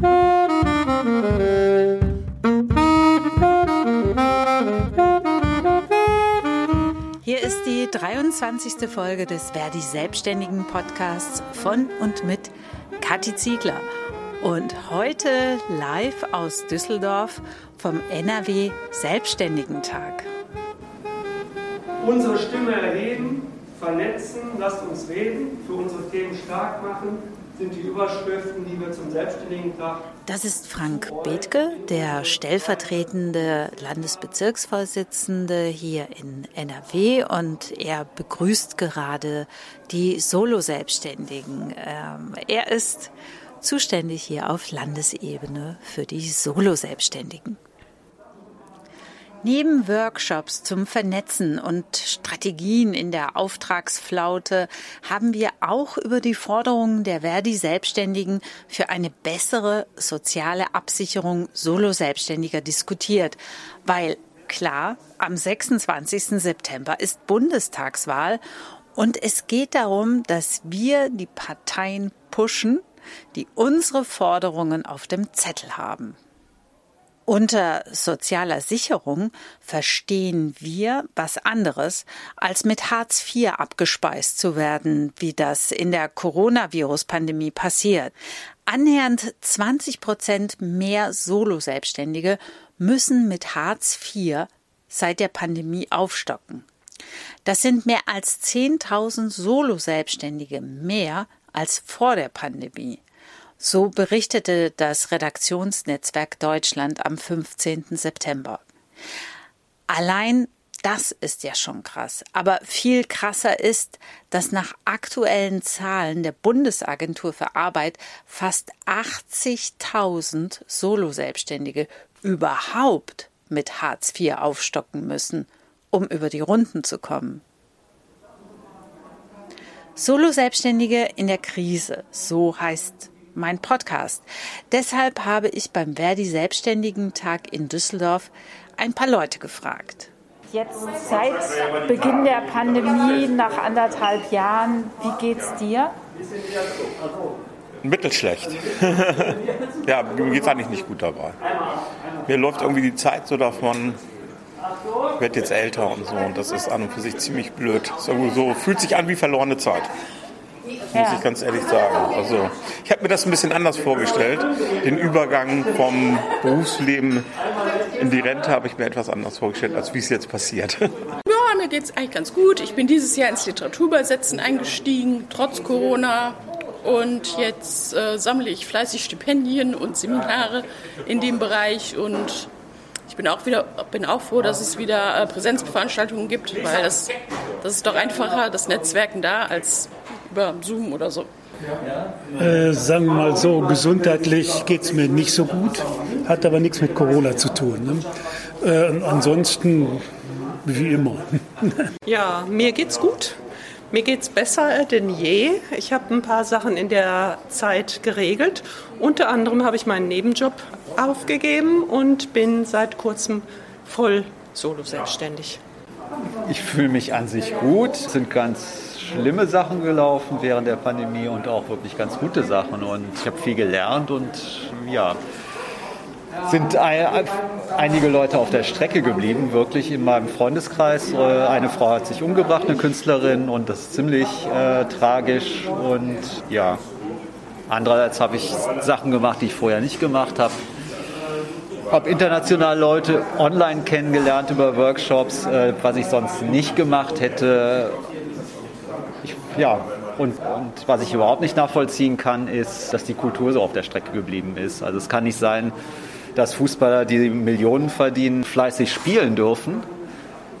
Hier ist die 23. Folge des Verdi Selbstständigen Podcasts von und mit Kathi Ziegler. Und heute live aus Düsseldorf vom NRW Selbstständigentag. Unsere Stimme erheben, vernetzen, lasst uns reden, für unsere Themen stark machen, sind die Überschriften, die wir zum Selbstständigen Tag. Das ist Frank Bethke, der stellvertretende Landesbezirksvorsitzende hier in NRW und er begrüßt gerade die Solo-Selbstständigen. Ähm, er ist zuständig hier auf Landesebene für die Solo-Selbstständigen. Neben Workshops zum Vernetzen und Strategien in der Auftragsflaute haben wir auch über die Forderungen der Verdi-Selbstständigen für eine bessere soziale Absicherung Solo-Selbstständiger diskutiert, weil klar, am 26. September ist Bundestagswahl und es geht darum, dass wir die Parteien pushen, die unsere Forderungen auf dem Zettel haben. Unter sozialer Sicherung verstehen wir was anderes, als mit Hartz IV abgespeist zu werden, wie das in der Coronavirus-Pandemie passiert. Annähernd 20 Prozent mehr Solo-Selbstständige müssen mit Hartz IV seit der Pandemie aufstocken. Das sind mehr als 10.000 Solo-Selbstständige mehr als vor der Pandemie. So berichtete das Redaktionsnetzwerk Deutschland am 15. September. Allein das ist ja schon krass. Aber viel krasser ist, dass nach aktuellen Zahlen der Bundesagentur für Arbeit fast 80.000 Solo-Selbstständige überhaupt mit Hartz IV aufstocken müssen, um über die Runden zu kommen. Solo-Selbstständige in der Krise, so heißt mein Podcast. Deshalb habe ich beim Verdi Selbstständigen Tag in Düsseldorf ein paar Leute gefragt. Jetzt seit Beginn der Pandemie, nach anderthalb Jahren, wie geht's dir? Mittelschlecht. ja, mir geht es eigentlich nicht gut dabei. Mir läuft irgendwie die Zeit so davon. Ich werde jetzt älter und so und das ist an und für sich ziemlich blöd. So, so fühlt sich an wie verlorene Zeit muss ich ganz ehrlich sagen. Also ich habe mir das ein bisschen anders vorgestellt. Den Übergang vom Berufsleben in die Rente habe ich mir etwas anders vorgestellt, als wie es jetzt passiert. Ja, mir geht es eigentlich ganz gut. Ich bin dieses Jahr ins Literaturübersetzen eingestiegen, trotz Corona. Und jetzt äh, sammle ich fleißig Stipendien und Seminare in dem Bereich und ich bin auch wieder bin auch froh, dass es wieder äh, Präsenzveranstaltungen gibt, weil das, das ist doch einfacher, das Netzwerken da, als über Zoom oder so? Äh, sagen wir mal so, gesundheitlich geht es mir nicht so gut, hat aber nichts mit Corona zu tun. Ne? Äh, ansonsten wie immer. ja, mir geht's gut. Mir geht's besser denn je. Ich habe ein paar Sachen in der Zeit geregelt. Unter anderem habe ich meinen Nebenjob aufgegeben und bin seit kurzem voll solo selbstständig. Ich fühle mich an sich gut. Es sind ganz schlimme Sachen gelaufen während der Pandemie und auch wirklich ganz gute Sachen. Und ich habe viel gelernt und ja, sind einige Leute auf der Strecke geblieben, wirklich in meinem Freundeskreis. Äh, eine Frau hat sich umgebracht, eine Künstlerin, und das ist ziemlich äh, tragisch. Und ja, andererseits habe ich Sachen gemacht, die ich vorher nicht gemacht habe. Habe international Leute online kennengelernt über Workshops, äh, was ich sonst nicht gemacht hätte ja, und, und, was ich überhaupt nicht nachvollziehen kann, ist, dass die Kultur so auf der Strecke geblieben ist. Also es kann nicht sein, dass Fußballer, die Millionen verdienen, fleißig spielen dürfen,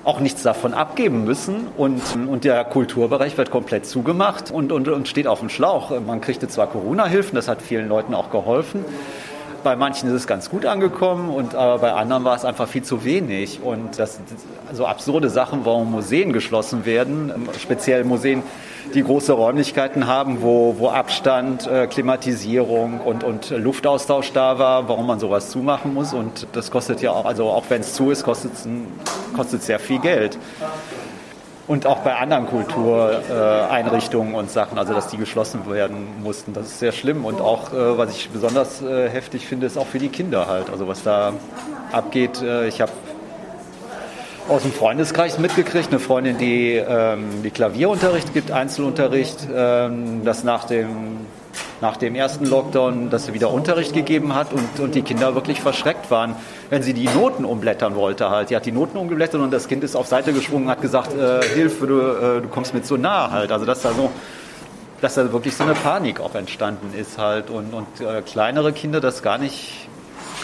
auch nichts davon abgeben müssen und, und der Kulturbereich wird komplett zugemacht und, und, und steht auf dem Schlauch. Man kriegte zwar Corona-Hilfen, das hat vielen Leuten auch geholfen, bei manchen ist es ganz gut angekommen und aber bei anderen war es einfach viel zu wenig. Und das so absurde Sachen, warum Museen geschlossen werden, speziell Museen, die große Räumlichkeiten haben, wo, wo Abstand, äh, Klimatisierung und, und Luftaustausch da war, warum man sowas zumachen muss. Und das kostet ja auch, also auch wenn es zu ist, kostet es sehr viel Geld. Und auch bei anderen Kultureinrichtungen und Sachen, also dass die geschlossen werden mussten. Das ist sehr schlimm. Und auch, äh, was ich besonders äh, heftig finde, ist auch für die Kinder halt. Also was da abgeht. Äh, ich habe aus dem Freundeskreis mitgekriegt, eine Freundin, die, ähm, die Klavierunterricht gibt, Einzelunterricht, ähm, das nach dem nach dem ersten Lockdown, dass sie wieder Unterricht gegeben hat und, und die Kinder wirklich verschreckt waren, wenn sie die Noten umblättern wollte halt. Die hat die Noten umgeblättert und das Kind ist auf Seite gesprungen und hat gesagt, äh, Hilfe, du, äh, du kommst mir zu nah halt. Also dass da so dass da wirklich so eine Panik auch entstanden ist halt und, und äh, kleinere Kinder das gar nicht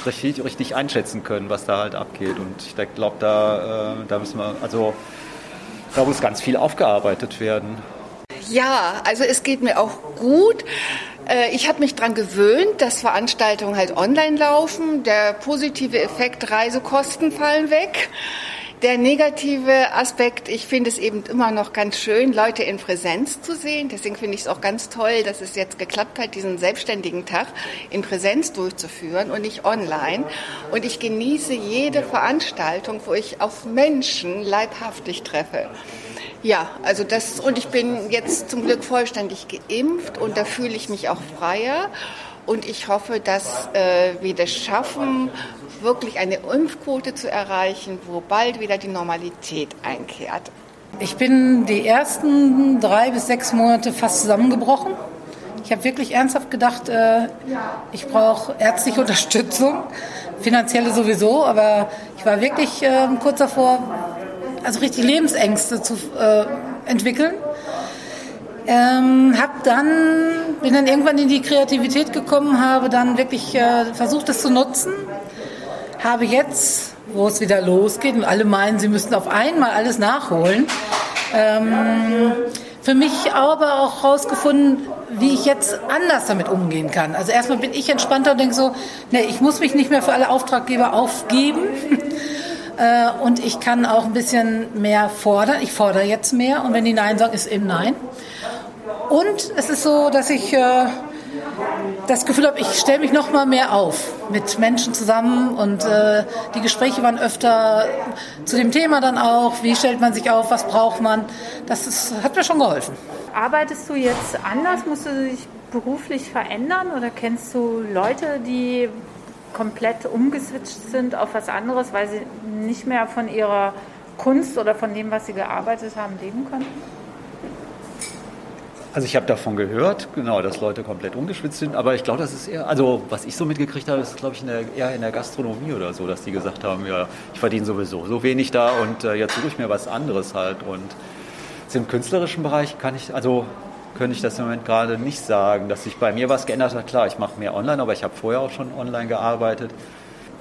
richtig, richtig einschätzen können, was da halt abgeht. Und ich glaube, da, äh, da müssen wir, also da muss ganz viel aufgearbeitet werden. Ja, also es geht mir auch gut. Äh, ich habe mich daran gewöhnt, dass Veranstaltungen halt online laufen. Der positive Effekt, Reisekosten fallen weg. Der negative Aspekt, ich finde es eben immer noch ganz schön, Leute in Präsenz zu sehen. Deswegen finde ich es auch ganz toll, dass es jetzt geklappt hat, diesen selbstständigen Tag in Präsenz durchzuführen und nicht online. Und ich genieße jede Veranstaltung, wo ich auf Menschen leibhaftig treffe. Ja, also das, und ich bin jetzt zum Glück vollständig geimpft und da fühle ich mich auch freier. Und ich hoffe, dass äh, wir das schaffen, wirklich eine Impfquote zu erreichen, wo bald wieder die Normalität einkehrt. Ich bin die ersten drei bis sechs Monate fast zusammengebrochen. Ich habe wirklich ernsthaft gedacht, äh, ich brauche ärztliche Unterstützung, finanzielle sowieso, aber ich war wirklich äh, kurz davor, also richtig Lebensängste zu äh, entwickeln. Ähm, hab dann, bin dann irgendwann in die Kreativität gekommen, habe dann wirklich äh, versucht, das zu nutzen. Habe jetzt, wo es wieder losgeht und alle meinen, sie müssten auf einmal alles nachholen, ähm, für mich aber auch herausgefunden, wie ich jetzt anders damit umgehen kann. Also erstmal bin ich entspannter und denke so, nee, ich muss mich nicht mehr für alle Auftraggeber aufgeben. Äh, und ich kann auch ein bisschen mehr fordern. Ich fordere jetzt mehr und wenn die Nein sagen, ist eben Nein. Und es ist so, dass ich äh, das Gefühl habe, ich stelle mich noch mal mehr auf mit Menschen zusammen und äh, die Gespräche waren öfter zu dem Thema dann auch, wie stellt man sich auf, was braucht man. Das ist, hat mir schon geholfen. Arbeitest du jetzt anders? Musst du dich beruflich verändern oder kennst du Leute, die komplett umgeswitcht sind auf was anderes, weil sie nicht mehr von ihrer Kunst oder von dem, was sie gearbeitet haben, leben konnten? Also ich habe davon gehört, genau, dass Leute komplett umgeschwitzt sind, aber ich glaube, das ist eher, also was ich so mitgekriegt habe, ist glaube ich in der, eher in der Gastronomie oder so, dass die gesagt haben, ja, ich verdiene sowieso so wenig da und äh, jetzt suche ich mir was anderes halt und im künstlerischen Bereich kann ich, also könnte ich das im Moment gerade nicht sagen, dass sich bei mir was geändert hat. Klar, ich mache mehr online, aber ich habe vorher auch schon online gearbeitet.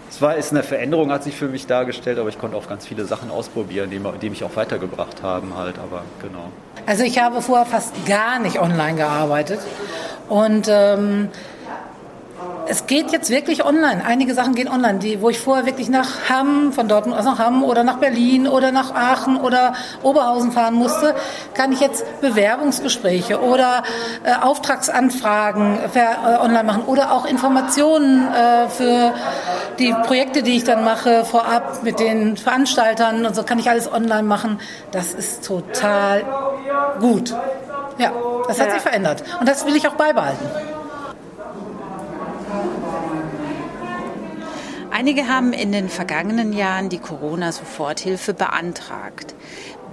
Es war ist eine Veränderung, hat sich für mich dargestellt, aber ich konnte auch ganz viele Sachen ausprobieren, die, die mich auch weitergebracht haben halt. Aber genau. Also ich habe vorher fast gar nicht online gearbeitet und ähm, es geht jetzt wirklich online. Einige Sachen gehen online, die, wo ich vorher wirklich nach Hamm, von dort aus nach Hamm oder nach Berlin oder nach Aachen oder Oberhausen fahren musste, kann ich jetzt Bewerbungsgespräche oder äh, Auftragsanfragen äh, online machen oder auch Informationen äh, für die Projekte, die ich dann mache, vorab mit den Veranstaltern und so kann ich alles online machen. Das ist total gut. Ja, das hat sich verändert und das will ich auch beibehalten. Einige haben in den vergangenen Jahren die Corona-Soforthilfe beantragt.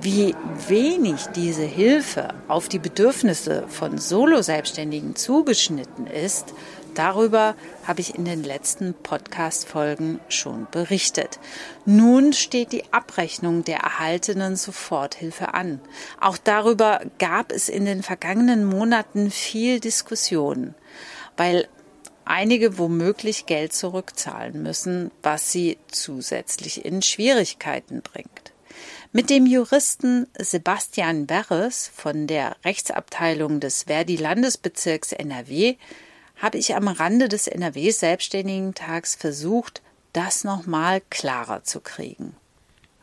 Wie wenig diese Hilfe auf die Bedürfnisse von Solo-Selbstständigen zugeschnitten ist, darüber habe ich in den letzten Podcast-Folgen schon berichtet. Nun steht die Abrechnung der erhaltenen Soforthilfe an. Auch darüber gab es in den vergangenen Monaten viel Diskussion, weil einige womöglich Geld zurückzahlen müssen, was sie zusätzlich in Schwierigkeiten bringt. Mit dem Juristen Sebastian Berres von der Rechtsabteilung des Verdi Landesbezirks NRW habe ich am Rande des NRW Selbstständigen Tags versucht, das nochmal klarer zu kriegen.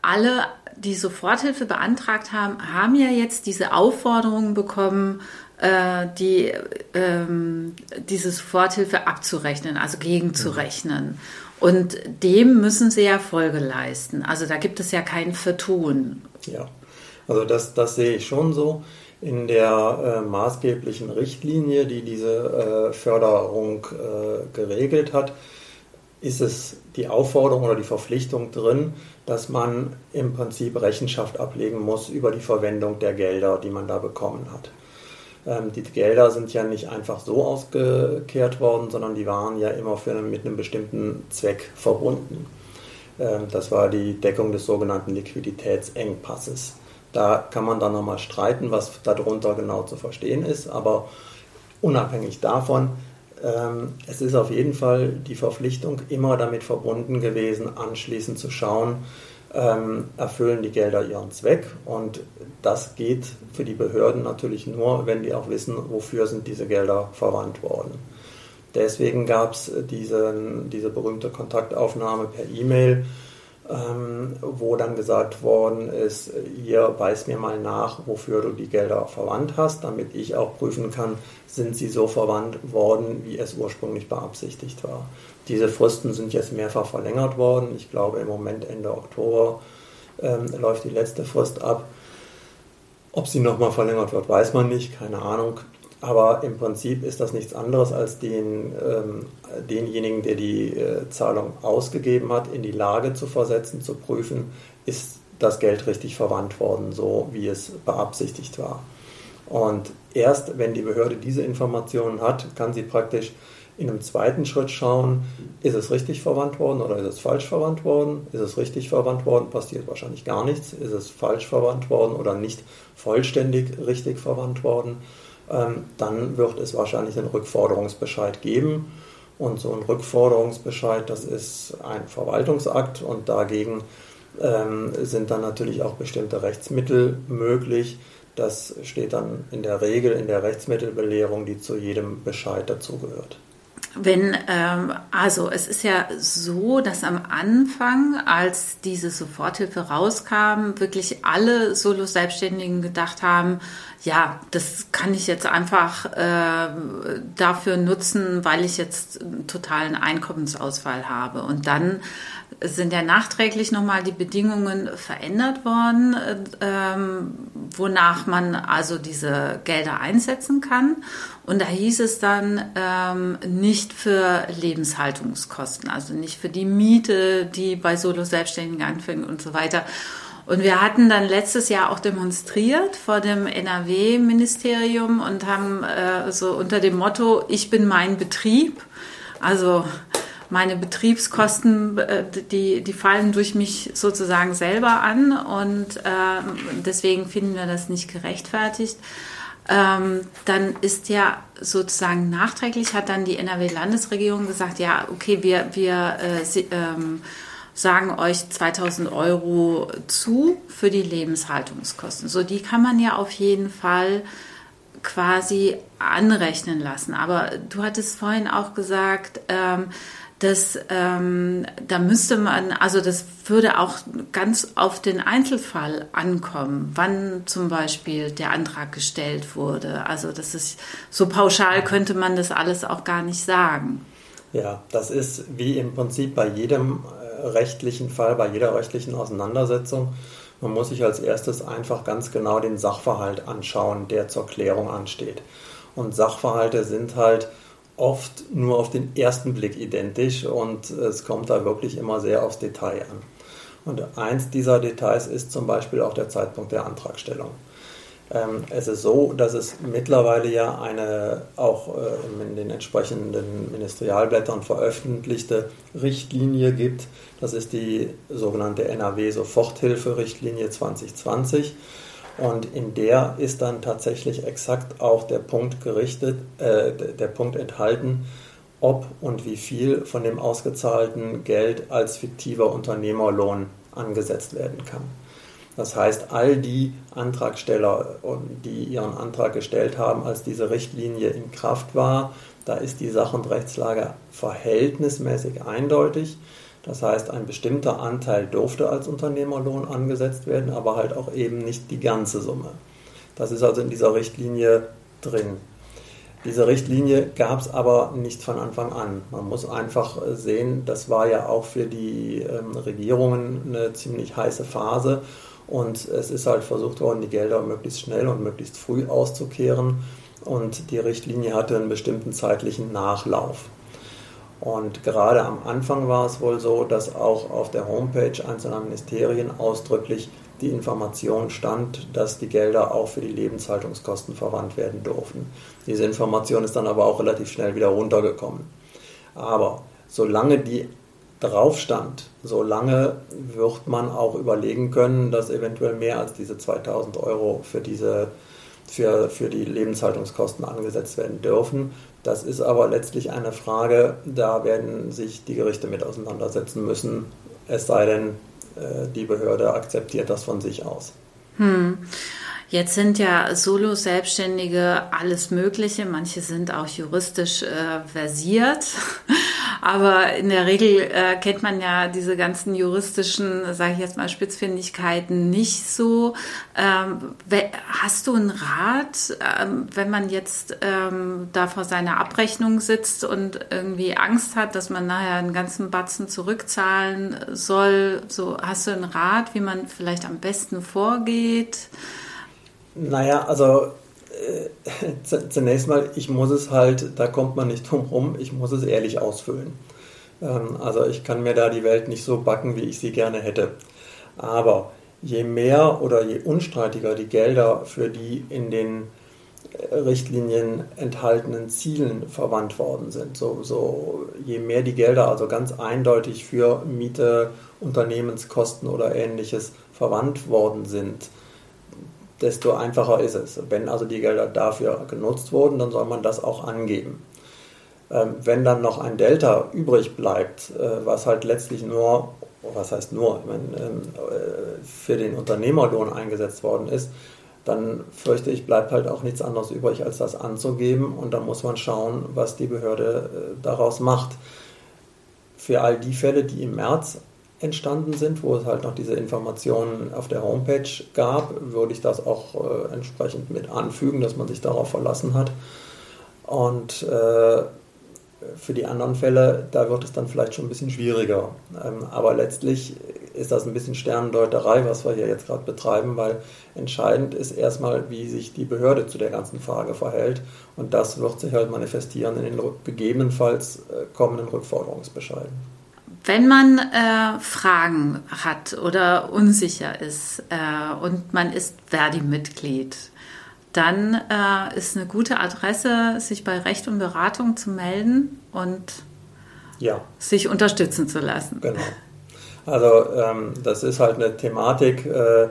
Alle, die Soforthilfe beantragt haben, haben ja jetzt diese Aufforderungen bekommen, äh, die, ähm, diese Soforthilfe abzurechnen, also gegenzurechnen. Und dem müssen sie ja Folge leisten. Also da gibt es ja kein Vertun. Ja. Also das, das sehe ich schon so. In der äh, maßgeblichen Richtlinie, die diese äh, Förderung äh, geregelt hat, ist es die Aufforderung oder die Verpflichtung drin, dass man im Prinzip Rechenschaft ablegen muss über die Verwendung der Gelder, die man da bekommen hat. Ähm, die Gelder sind ja nicht einfach so ausgekehrt worden, sondern die waren ja immer für, mit einem bestimmten Zweck verbunden. Ähm, das war die Deckung des sogenannten Liquiditätsengpasses. Da kann man dann nochmal streiten, was darunter genau zu verstehen ist, aber unabhängig davon, ähm, es ist auf jeden Fall die Verpflichtung immer damit verbunden gewesen, anschließend zu schauen, ähm, erfüllen die Gelder ihren Zweck und das geht für die Behörden natürlich nur, wenn die auch wissen, wofür sind diese Gelder verwandt worden. Deswegen gab es diese, diese berühmte Kontaktaufnahme per E-Mail, ähm, wo dann gesagt worden ist, hier weis mir mal nach, wofür du die Gelder verwandt hast, damit ich auch prüfen kann, sind sie so verwandt worden, wie es ursprünglich beabsichtigt war. Diese Fristen sind jetzt mehrfach verlängert worden. Ich glaube, im Moment Ende Oktober ähm, läuft die letzte Frist ab. Ob sie nochmal verlängert wird, weiß man nicht, keine Ahnung. Aber im Prinzip ist das nichts anderes als den, ähm, denjenigen, der die äh, Zahlung ausgegeben hat, in die Lage zu versetzen, zu prüfen, ist das Geld richtig verwandt worden, so wie es beabsichtigt war. Und erst wenn die Behörde diese Informationen hat, kann sie praktisch in einem zweiten Schritt schauen, ist es richtig verwandt worden oder ist es falsch verwandt worden? Ist es richtig verwandt worden, passiert wahrscheinlich gar nichts. Ist es falsch verwandt worden oder nicht vollständig richtig verwandt worden? Ähm, dann wird es wahrscheinlich einen Rückforderungsbescheid geben. Und so ein Rückforderungsbescheid, das ist ein Verwaltungsakt und dagegen ähm, sind dann natürlich auch bestimmte Rechtsmittel möglich. Das steht dann in der Regel in der Rechtsmittelbelehrung, die zu jedem Bescheid dazugehört. Wenn, ähm, also es ist ja so, dass am Anfang, als diese Soforthilfe rauskam, wirklich alle Solo-Selbstständigen gedacht haben, ja, das kann ich jetzt einfach äh, dafür nutzen, weil ich jetzt einen totalen Einkommensausfall habe. Und dann sind ja nachträglich nochmal die Bedingungen verändert worden, ähm, wonach man also diese Gelder einsetzen kann. Und da hieß es dann ähm, nicht für Lebenshaltungskosten, also nicht für die Miete, die bei Solo-Selbstständigen anfängt und so weiter. Und wir hatten dann letztes Jahr auch demonstriert vor dem NRW-Ministerium und haben äh, so unter dem Motto, ich bin mein Betrieb. Also meine Betriebskosten, äh, die, die fallen durch mich sozusagen selber an und äh, deswegen finden wir das nicht gerechtfertigt. Ähm, dann ist ja sozusagen nachträglich hat dann die NRW-Landesregierung gesagt, ja, okay, wir, wir äh, sie, ähm, sagen euch 2000 Euro zu für die Lebenshaltungskosten. So, die kann man ja auf jeden Fall quasi anrechnen lassen. Aber du hattest vorhin auch gesagt, ähm, dass ähm, da müsste man, also das würde auch ganz auf den Einzelfall ankommen, wann zum Beispiel der Antrag gestellt wurde. Also das ist so pauschal könnte man das alles auch gar nicht sagen. Ja, das ist wie im Prinzip bei jedem äh, rechtlichen Fall, bei jeder rechtlichen Auseinandersetzung. Man muss sich als erstes einfach ganz genau den Sachverhalt anschauen, der zur Klärung ansteht. Und Sachverhalte sind halt oft nur auf den ersten Blick identisch und es kommt da wirklich immer sehr aufs Detail an. Und eins dieser Details ist zum Beispiel auch der Zeitpunkt der Antragstellung. Ähm, es ist so, dass es mittlerweile ja eine auch äh, in den entsprechenden Ministerialblättern veröffentlichte Richtlinie gibt. Das ist die sogenannte NRW-Soforthilfe-Richtlinie 2020. Und in der ist dann tatsächlich exakt auch der Punkt gerichtet, äh, der Punkt enthalten, ob und wie viel von dem ausgezahlten Geld als fiktiver Unternehmerlohn angesetzt werden kann. Das heißt, all die Antragsteller, die ihren Antrag gestellt haben, als diese Richtlinie in Kraft war, da ist die Sach- und Rechtslage verhältnismäßig eindeutig. Das heißt, ein bestimmter Anteil durfte als Unternehmerlohn angesetzt werden, aber halt auch eben nicht die ganze Summe. Das ist also in dieser Richtlinie drin. Diese Richtlinie gab es aber nicht von Anfang an. Man muss einfach sehen, das war ja auch für die ähm, Regierungen eine ziemlich heiße Phase Und es ist halt versucht worden, die Gelder möglichst schnell und möglichst früh auszukehren. Und die Richtlinie hatte einen bestimmten zeitlichen Nachlauf. Und gerade am Anfang war es wohl so, dass auch auf der Homepage einzelner Ministerien ausdrücklich die Information stand, dass die Gelder auch für die Lebenshaltungskosten verwandt werden durften. Diese Information ist dann aber auch relativ schnell wieder runtergekommen. Aber solange die drauf stand, solange wird man auch überlegen können, dass eventuell mehr als diese 2000 Euro für diese für, für die Lebenshaltungskosten angesetzt werden dürfen. Das ist aber letztlich eine Frage, da werden sich die Gerichte mit auseinandersetzen müssen, es sei denn, äh, die Behörde akzeptiert das von sich aus. Hm. Jetzt sind ja Solo-Selbstständige alles Mögliche. Manche sind auch juristisch äh, versiert. Aber in der Regel äh, kennt man ja diese ganzen juristischen, sage ich jetzt mal, Spitzfindigkeiten nicht so. Ähm, hast du einen Rat, ähm, wenn man jetzt ähm, da vor seiner Abrechnung sitzt und irgendwie Angst hat, dass man nachher einen ganzen Batzen zurückzahlen soll? So, hast du einen Rat, wie man vielleicht am besten vorgeht? Naja, also zunächst mal, ich muss es halt, da kommt man nicht drum rum, ich muss es ehrlich ausfüllen. Ähm, also ich kann mir da die Welt nicht so backen, wie ich sie gerne hätte. Aber je mehr oder je unstreitiger die Gelder für die in den äh, Richtlinien enthaltenen Zielen verwandt worden sind. So, so, je mehr die Gelder also ganz eindeutig für Miete, Unternehmenskosten oder ähnliches verwandt worden sind, desto einfacher ist es. Wenn also die Gelder dafür genutzt wurden, dann soll man das auch angeben. Ähm, wenn dann noch ein Delta übrig bleibt, äh, was halt letztlich nur, was heißt nur, ähm, äh, für den Unternehmerlohn eingesetzt worden ist, dann fürchte ich, bleibt halt auch nichts anderes übrig, als das anzugeben und dann muss man schauen, was die Behörde äh, daraus macht. Für all die Fälle, die im März entstanden sind, wo es halt noch diese Informationen auf der Homepage gab, würde ich das auch äh, entsprechend mit anfügen, dass man sich darauf verlassen hat. Und äh, für die anderen Fälle, da wird es dann vielleicht schon ein bisschen schwieriger. Ähm, aber letztlich ist das ein bisschen Sternendeuterei, was wir hier jetzt gerade betreiben, weil entscheidend ist erstmal, wie sich die Behörde zu der ganzen Frage verhält. Und das wird sich halt manifestieren in den gegebenenfalls äh, kommenden Rückforderungsbescheiden. Wenn man äh, Fragen hat oder unsicher ist äh, und man ist Verdi-Mitglied, dann äh, ist eine gute Adresse, sich bei Recht und Beratung zu melden und ja. sich unterstützen zu lassen. Genau. Also ähm, das ist halt eine Thematik, äh,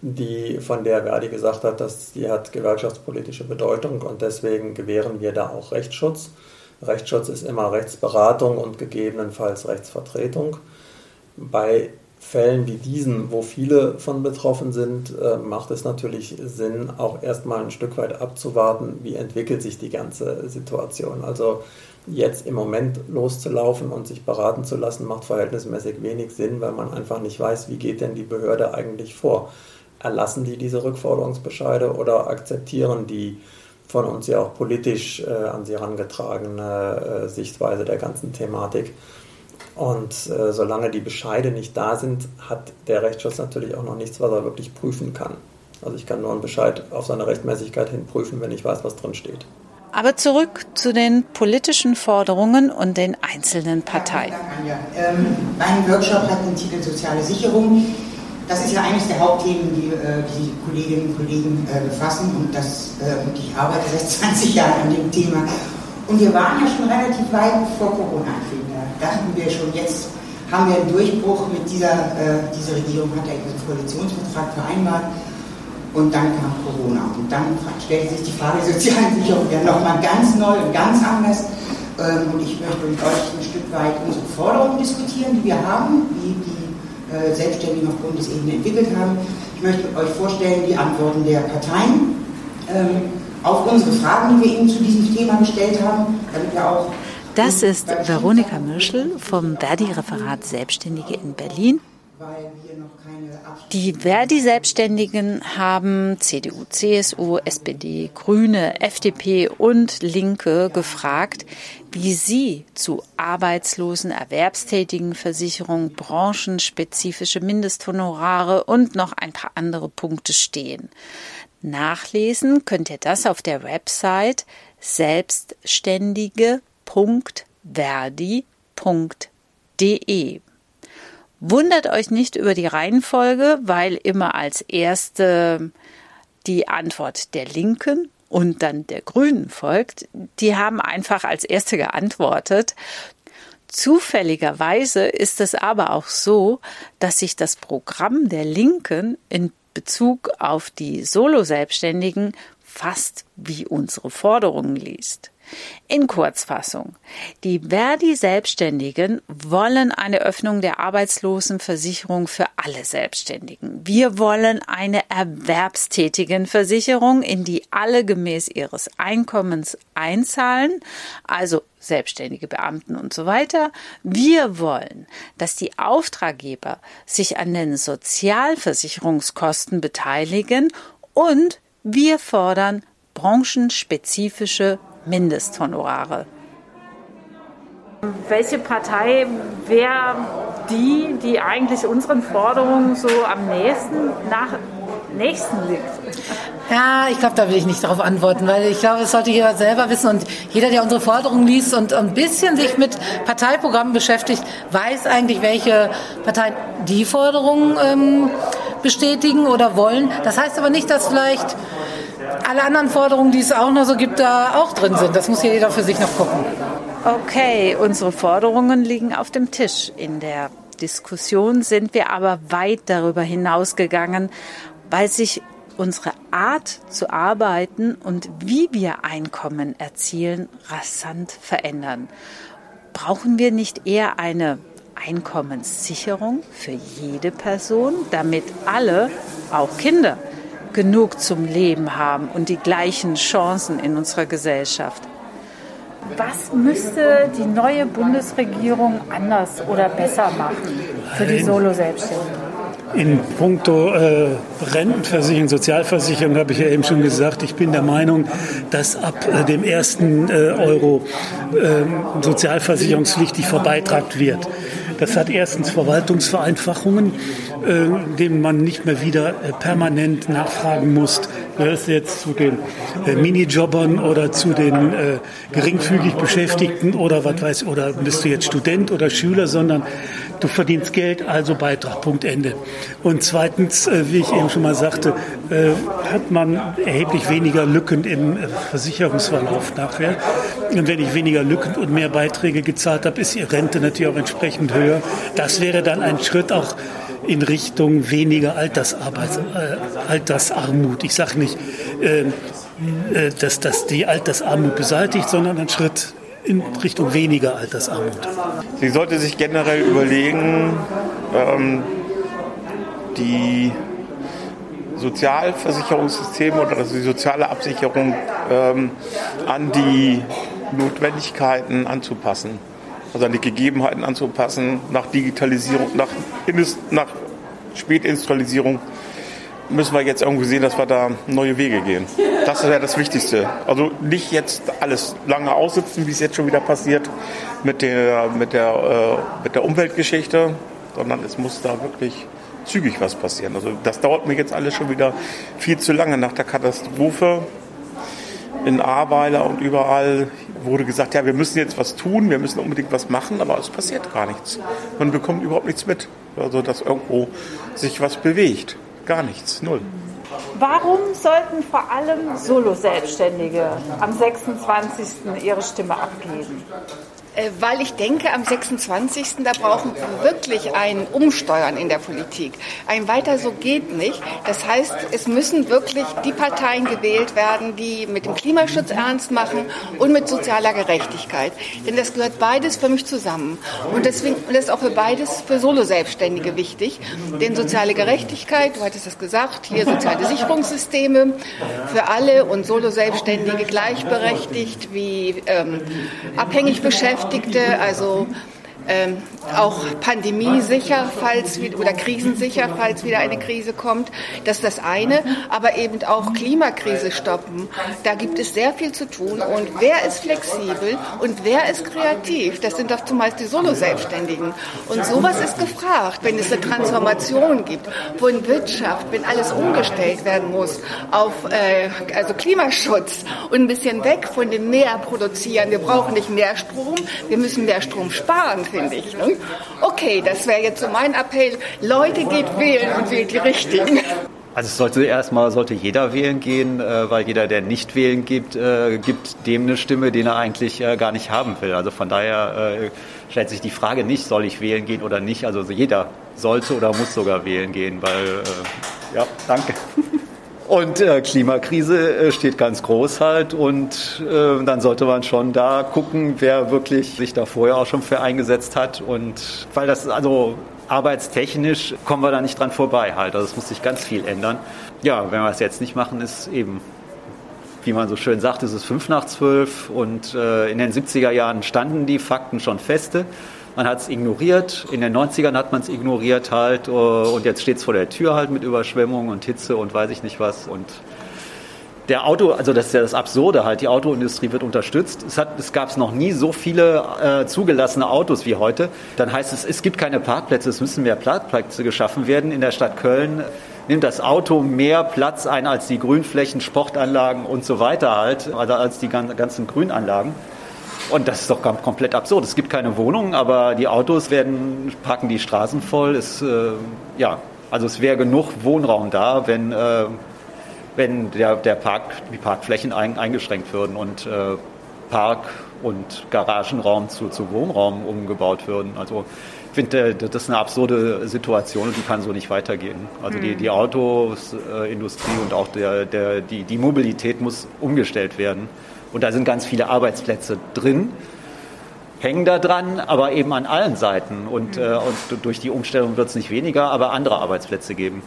die von der Verdi gesagt hat, dass die hat gewerkschaftspolitische Bedeutung und deswegen gewähren wir da auch Rechtsschutz. Rechtsschutz ist immer Rechtsberatung und gegebenenfalls Rechtsvertretung. Bei Fällen wie diesen, wo viele von betroffen sind, äh, macht es natürlich Sinn, auch erstmal ein Stück weit abzuwarten, wie entwickelt sich die ganze Situation. Also jetzt im Moment loszulaufen und sich beraten zu lassen, macht verhältnismäßig wenig Sinn, weil man einfach nicht weiß, wie geht denn die Behörde eigentlich vor. Erlassen die diese Rückforderungsbescheide oder akzeptieren die von uns ja auch politisch äh, an sie herangetragene äh, Sichtweise der ganzen Thematik. Und äh, solange die Bescheide nicht da sind, hat der Rechtsschutz natürlich auch noch nichts, was er wirklich prüfen kann. Also ich kann nur einen Bescheid auf seine Rechtmäßigkeit hin prüfen, wenn ich weiß, was drin steht. Aber zurück zu den politischen Forderungen und den einzelnen Parteien. Ja, ähm, mein Workshop hat den Titel Soziale Sicherung. Das ist ja eines der Hauptthemen, die, äh, die Kolleginnen und Kollegen äh, befassen und, das, äh, und ich arbeite seit 20 Jahren an dem Thema. Und wir waren ja schon relativ weit vor Corona anfing. Da dachten wir schon, jetzt haben wir einen Durchbruch mit dieser, diese Regierung hat ja ihren Koalitionsvertrag vereinbart und dann kam Corona. Und dann stellte sich die Frage der sozialen Sicherung ja nochmal ganz neu und ganz anders. Ähm, und ich möchte mit euch ein Stück weit unsere Forderungen diskutieren, die wir haben, wie die äh, Selbstständigen auf Bundesebene entwickelt haben. Ich möchte euch vorstellen die Antworten der Parteien ähm, auf unsere Fragen, die wir Ihnen zu diesem Thema gestellt haben, damit wir auch das ist Veronika Mirschel vom Verdi-Referat Selbstständige in Berlin. Die Verdi-Selbstständigen haben CDU, CSU, SPD, Grüne, FDP und Linke gefragt, wie sie zu arbeitslosen, erwerbstätigen Versicherungen, branchenspezifische Mindesthonorare und noch ein paar andere Punkte stehen. Nachlesen könnt ihr das auf der Website selbstständige.verdi.de. Wundert euch nicht über die Reihenfolge, weil immer als erste die Antwort der Linken und dann der Grünen folgt. Die haben einfach als erste geantwortet. Zufälligerweise ist es aber auch so, dass sich das Programm der Linken in Bezug auf die Solo-Selbstständigen fast wie unsere Forderungen liest. In Kurzfassung. Die Verdi-Selbstständigen wollen eine Öffnung der Arbeitslosenversicherung für alle Selbstständigen. Wir wollen eine Erwerbstätigenversicherung, in die alle gemäß ihres Einkommens einzahlen, also selbstständige Beamten und so weiter. Wir wollen, dass die Auftraggeber sich an den Sozialversicherungskosten beteiligen und wir fordern branchenspezifische Mindesthonorare. Welche Partei wäre die, die eigentlich unseren Forderungen so am nächsten, nach, nächsten liegt? Ja, ich glaube, da will ich nicht darauf antworten, weil ich glaube, es sollte jeder selber wissen und jeder, der unsere Forderungen liest und ein bisschen sich mit Parteiprogrammen beschäftigt, weiß eigentlich, welche Parteien die Forderungen ähm, bestätigen oder wollen. Das heißt aber nicht, dass vielleicht alle anderen Forderungen, die es auch noch so gibt, da auch drin sind. Das muss jeder für sich noch gucken. Okay, unsere Forderungen liegen auf dem Tisch. In der Diskussion sind wir aber weit darüber hinausgegangen, weil sich unsere Art zu arbeiten und wie wir Einkommen erzielen rasant verändern. Brauchen wir nicht eher eine Einkommenssicherung für jede Person, damit alle, auch Kinder, genug zum Leben haben und die gleichen Chancen in unserer Gesellschaft. Was müsste die neue Bundesregierung anders oder besser machen für die Solo-Selbstständigen? In puncto äh, Rentenversicherung, Sozialversicherung habe ich ja eben schon gesagt, ich bin der Meinung, dass ab äh, dem ersten äh, Euro äh, sozialversicherungspflichtig verbeitragt wird. Das hat erstens Verwaltungsvereinfachungen, äh, denen man nicht mehr wieder äh, permanent nachfragen muss, gehörst du jetzt zu den äh, Minijobbern oder zu den äh, geringfügig Beschäftigten oder was weiß oder bist du jetzt Student oder Schüler, sondern du verdienst Geld, also Beitrag, Punkt Ende. Und zweitens, äh, wie ich eben schon mal sagte, äh, hat man erheblich weniger Lücken im äh, Versicherungsverlauf nachher. Und wenn ich weniger Lücken und mehr Beiträge gezahlt habe, ist die Rente natürlich auch entsprechend höher. Das wäre dann ein Schritt auch in Richtung weniger Altersarbeits, äh, Altersarmut. Ich sage nicht, äh, äh, dass das die Altersarmut beseitigt, sondern ein Schritt in Richtung weniger Altersarmut. Sie sollte sich generell überlegen, ähm, die Sozialversicherungssysteme oder also die soziale Absicherung ähm, an die Notwendigkeiten anzupassen also an die Gegebenheiten anzupassen, nach Digitalisierung, nach, nach Spätindustrialisierung müssen wir jetzt irgendwie sehen, dass wir da neue Wege gehen. Das wäre das Wichtigste. Also nicht jetzt alles lange aussitzen, wie es jetzt schon wieder passiert mit der, mit der, äh, mit der Umweltgeschichte, sondern es muss da wirklich zügig was passieren. Also das dauert mir jetzt alles schon wieder viel zu lange nach der Katastrophe in Ahrweiler und überall wurde gesagt, ja, wir müssen jetzt was tun, wir müssen unbedingt was machen, aber es passiert gar nichts. Man bekommt überhaupt nichts mit. Also, dass irgendwo sich was bewegt. Gar nichts, null. Warum sollten vor allem Solo-Selbstständige am 26. ihre Stimme abgeben? Äh, weil ich denke, am 26. da brauchen wir wirklich ein Umsteuern in der Politik. Ein weiter so geht nicht. Das heißt, es müssen wirklich die Parteien gewählt werden, die mit dem Klimaschutz ernst machen und mit sozialer Gerechtigkeit. Denn das gehört beides für mich zusammen. Und deswegen das ist auch für beides für Solo-Selbstständige wichtig. Denn soziale Gerechtigkeit, du hattest es gesagt, hier soziale Sicherungssysteme für alle und Solo-Selbstständige gleichberechtigt wie ähm, abhängig beschäftigt Beschäftigte, also ähm, auch pandemiesicher, falls oder krisensicher, falls wieder eine Krise kommt. Das ist das eine. Aber eben auch Klimakrise stoppen. Da gibt es sehr viel zu tun. Und wer ist flexibel und wer ist kreativ? Das sind doch zumeist die Solo-Selbstständigen. Und sowas ist gefragt, wenn es eine Transformation gibt von Wirtschaft, wenn alles umgestellt werden muss auf äh, also Klimaschutz und ein bisschen weg von dem Mehr produzieren. Wir brauchen nicht mehr Strom, wir müssen mehr Strom sparen finde ich. Ne? Okay, das wäre jetzt so mein Appell. Leute, geht wählen und wählt die Richtigen. Also es sollte erstmal sollte jeder wählen gehen, äh, weil jeder, der nicht wählen gibt, äh, gibt dem eine Stimme, den er eigentlich äh, gar nicht haben will. Also von daher stellt sich die Frage nicht, soll ich wählen gehen oder nicht. Also jeder sollte oder muss sogar wählen gehen, weil ja, danke. Und äh, Klimakrise äh, steht ganz groß halt und äh, dann sollte man schon da gucken, wer wirklich sich da vorher auch schon für eingesetzt hat und weil das also arbeitstechnisch kommen wir da nicht dran vorbei halt. Also es muss sich ganz viel ändern. Ja, wenn wir es jetzt nicht machen, ist eben, wie man so schön sagt, ist es fünf nach zwölf und äh, in den 70er Jahren standen die Fakten schon feste. Man hat es ignoriert. In den 90ern hat man es ignoriert halt. Äh, und jetzt steht es vor der Tür halt mit Überschwemmungen und Hitze und weiß ich nicht was. Und der Auto, also das ist ja das Absurde halt, die Autoindustrie wird unterstützt. Es, hat, es gab noch nie so viele äh, zugelassene Autos wie heute. Dann heißt es, es gibt keine Parkplätze, es müssen mehr Parkplätze geschaffen werden. In der Stadt Köln nimmt das Auto mehr Platz ein als die Grünflächen, Sportanlagen und so weiter halt, also als die ganzen Grünanlagen. Und das ist doch komplett absurd. Es gibt keine Wohnungen, aber die Autos werden, packen die Straßen voll. Es, äh, ja, also es wäre genug Wohnraum da, wenn, äh, wenn der, der Park, die Parkflächen ein, eingeschränkt würden und äh, Park- und Garagenraum zu, zu Wohnraum umgebaut würden. Also ich finde, das ist eine absurde Situation und die kann so nicht weitergehen. Also die, hm. die Autosindustrie und auch der, der, die, die Mobilität muss umgestellt werden. Und da sind ganz viele Arbeitsplätze drin, hängen da dran, aber eben an allen Seiten. Und, äh, und durch die Umstellung wird es nicht weniger, aber andere Arbeitsplätze geben.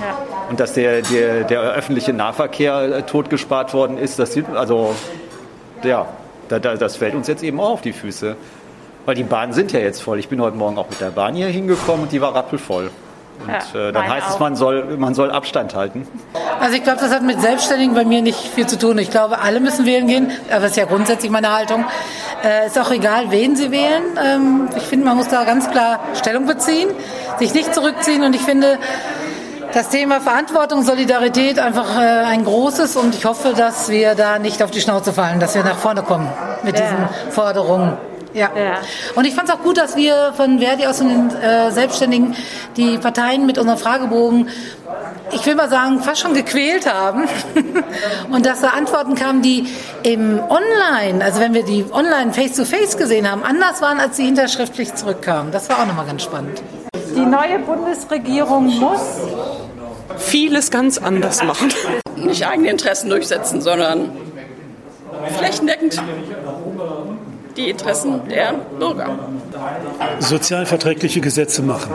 Ja. Und dass der, der, der öffentliche Nahverkehr äh, totgespart worden ist, das sieht, also, ja, da, da, das fällt uns jetzt eben auch auf die Füße. Weil die Bahnen sind ja jetzt voll. Ich bin heute Morgen auch mit der Bahn hier hingekommen und die war rappelvoll. Und ja, äh, dann heißt auch. es, man soll, man soll Abstand halten. Also ich glaube, das hat mit Selbstständigen bei mir nicht viel zu tun. Ich glaube, alle müssen wählen gehen. Aber das ist ja grundsätzlich meine Haltung. Äh, ist auch egal, wen sie wählen. Ähm, ich finde, man muss da ganz klar Stellung beziehen, sich nicht zurückziehen. Und ich finde, das Thema Verantwortung, Solidarität einfach äh, ein großes und ich hoffe, dass wir da nicht auf die Schnauze fallen, dass wir nach vorne kommen mit ja. diesen Forderungen. Ja. ja. Und ich fand es auch gut, dass wir von Verdi aus von den äh, Selbstständigen die Parteien mit unserem Fragebogen, ich will mal sagen, fast schon gequält haben. und dass da Antworten kamen, die im Online, also wenn wir die online face-to-face gesehen haben, anders waren, als die hinterschriftlich zurückkamen. Das war auch nochmal ganz spannend. Die neue Bundesregierung muss vieles ganz anders machen. Nicht eigene Interessen durchsetzen, sondern flächendeckend die Interessen der Bürger. Sozialverträgliche Gesetze machen.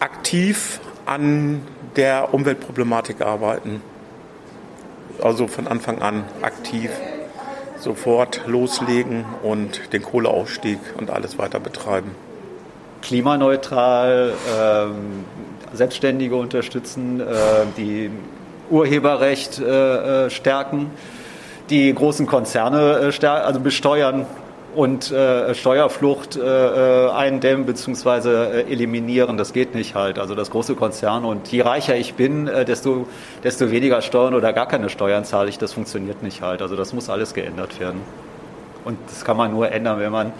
Aktiv an der Umweltproblematik arbeiten. Also von Anfang an aktiv sofort loslegen und den Kohleausstieg und alles weiter betreiben. Klimaneutral, ähm, Selbstständige unterstützen, äh, die Urheberrecht äh, äh stärken, die großen Konzerne äh, also besteuern und äh, Steuerflucht äh, äh, eindämmen bzw. Äh, eliminieren. Das geht nicht halt. Also das große Konzern und je reicher ich bin, äh, desto, desto weniger Steuern oder gar keine Steuern zahle ich. Das funktioniert nicht halt. Also das muss alles geändert werden. Und das kann man nur ändern, wenn man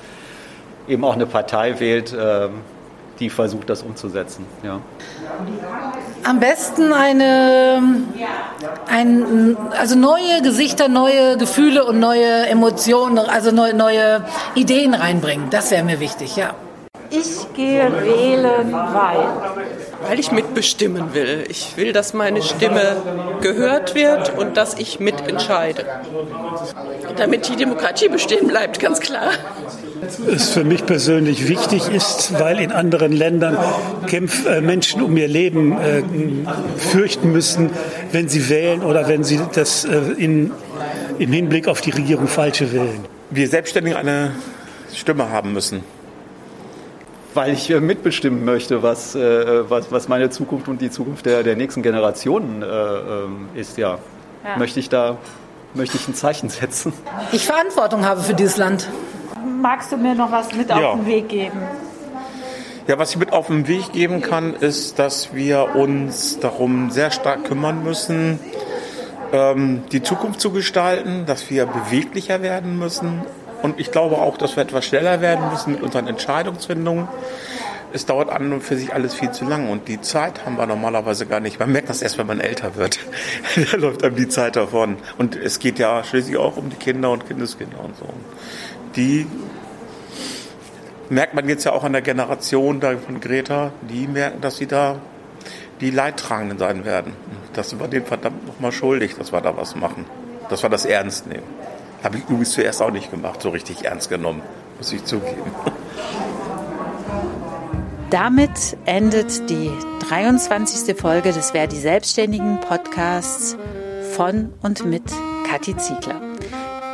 eben auch eine Partei wählt, äh, die versucht, das umzusetzen. Ja. Am besten eine, ein, also neue Gesichter, neue Gefühle und neue Emotionen, also neue, neue Ideen reinbringen. Das wäre mir wichtig, ja. Ich gehe wählen, weil. Weil ich mitbestimmen will. Ich will, dass meine Stimme gehört wird und dass ich mitentscheide. Damit die Demokratie bestehen bleibt, ganz klar es für mich persönlich wichtig ist, weil in anderen Ländern Kämpf, äh, Menschen um ihr Leben äh, fürchten müssen, wenn sie wählen oder wenn sie das äh, in, im Hinblick auf die Regierung falsche wählen. Wir Selbstständigen eine Stimme haben müssen. Weil ich äh, mitbestimmen möchte, was, äh, was, was meine Zukunft und die Zukunft der, der nächsten Generationen äh, ähm, ist. Ja. ja, möchte ich da möchte ich ein Zeichen setzen. Ich Verantwortung habe für dieses Land. Magst du mir noch was mit ja. auf den Weg geben? Ja, was ich mit auf den Weg geben kann, ist, dass wir uns darum sehr stark kümmern müssen, ähm, die Zukunft zu gestalten, dass wir beweglicher werden müssen. Und ich glaube auch, dass wir etwas schneller werden müssen mit unseren Entscheidungsfindungen. Es dauert an und für sich alles viel zu lang und die Zeit haben wir normalerweise gar nicht. Man merkt das erst, wenn man älter wird. da läuft einem die Zeit davon. Und es geht ja schließlich auch um die Kinder und Kindeskinder und so. Die merkt man jetzt ja auch an der Generation von Greta, die merken, dass sie da die Leidtragenden sein werden. Das sind wir denen verdammt nochmal schuldig, dass wir da was machen. Dass wir das ernst nehmen. Habe ich übrigens zuerst auch nicht gemacht, so richtig ernst genommen, muss ich zugeben. Damit endet die 23. Folge des Verdi Selbstständigen Podcasts von und mit Kathi Ziegler.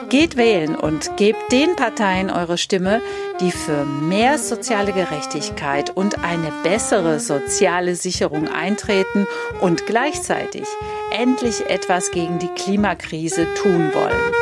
Geht wählen und gebt den Parteien eure Stimme, die für mehr soziale Gerechtigkeit und eine bessere soziale Sicherung eintreten und gleichzeitig endlich etwas gegen die Klimakrise tun wollen.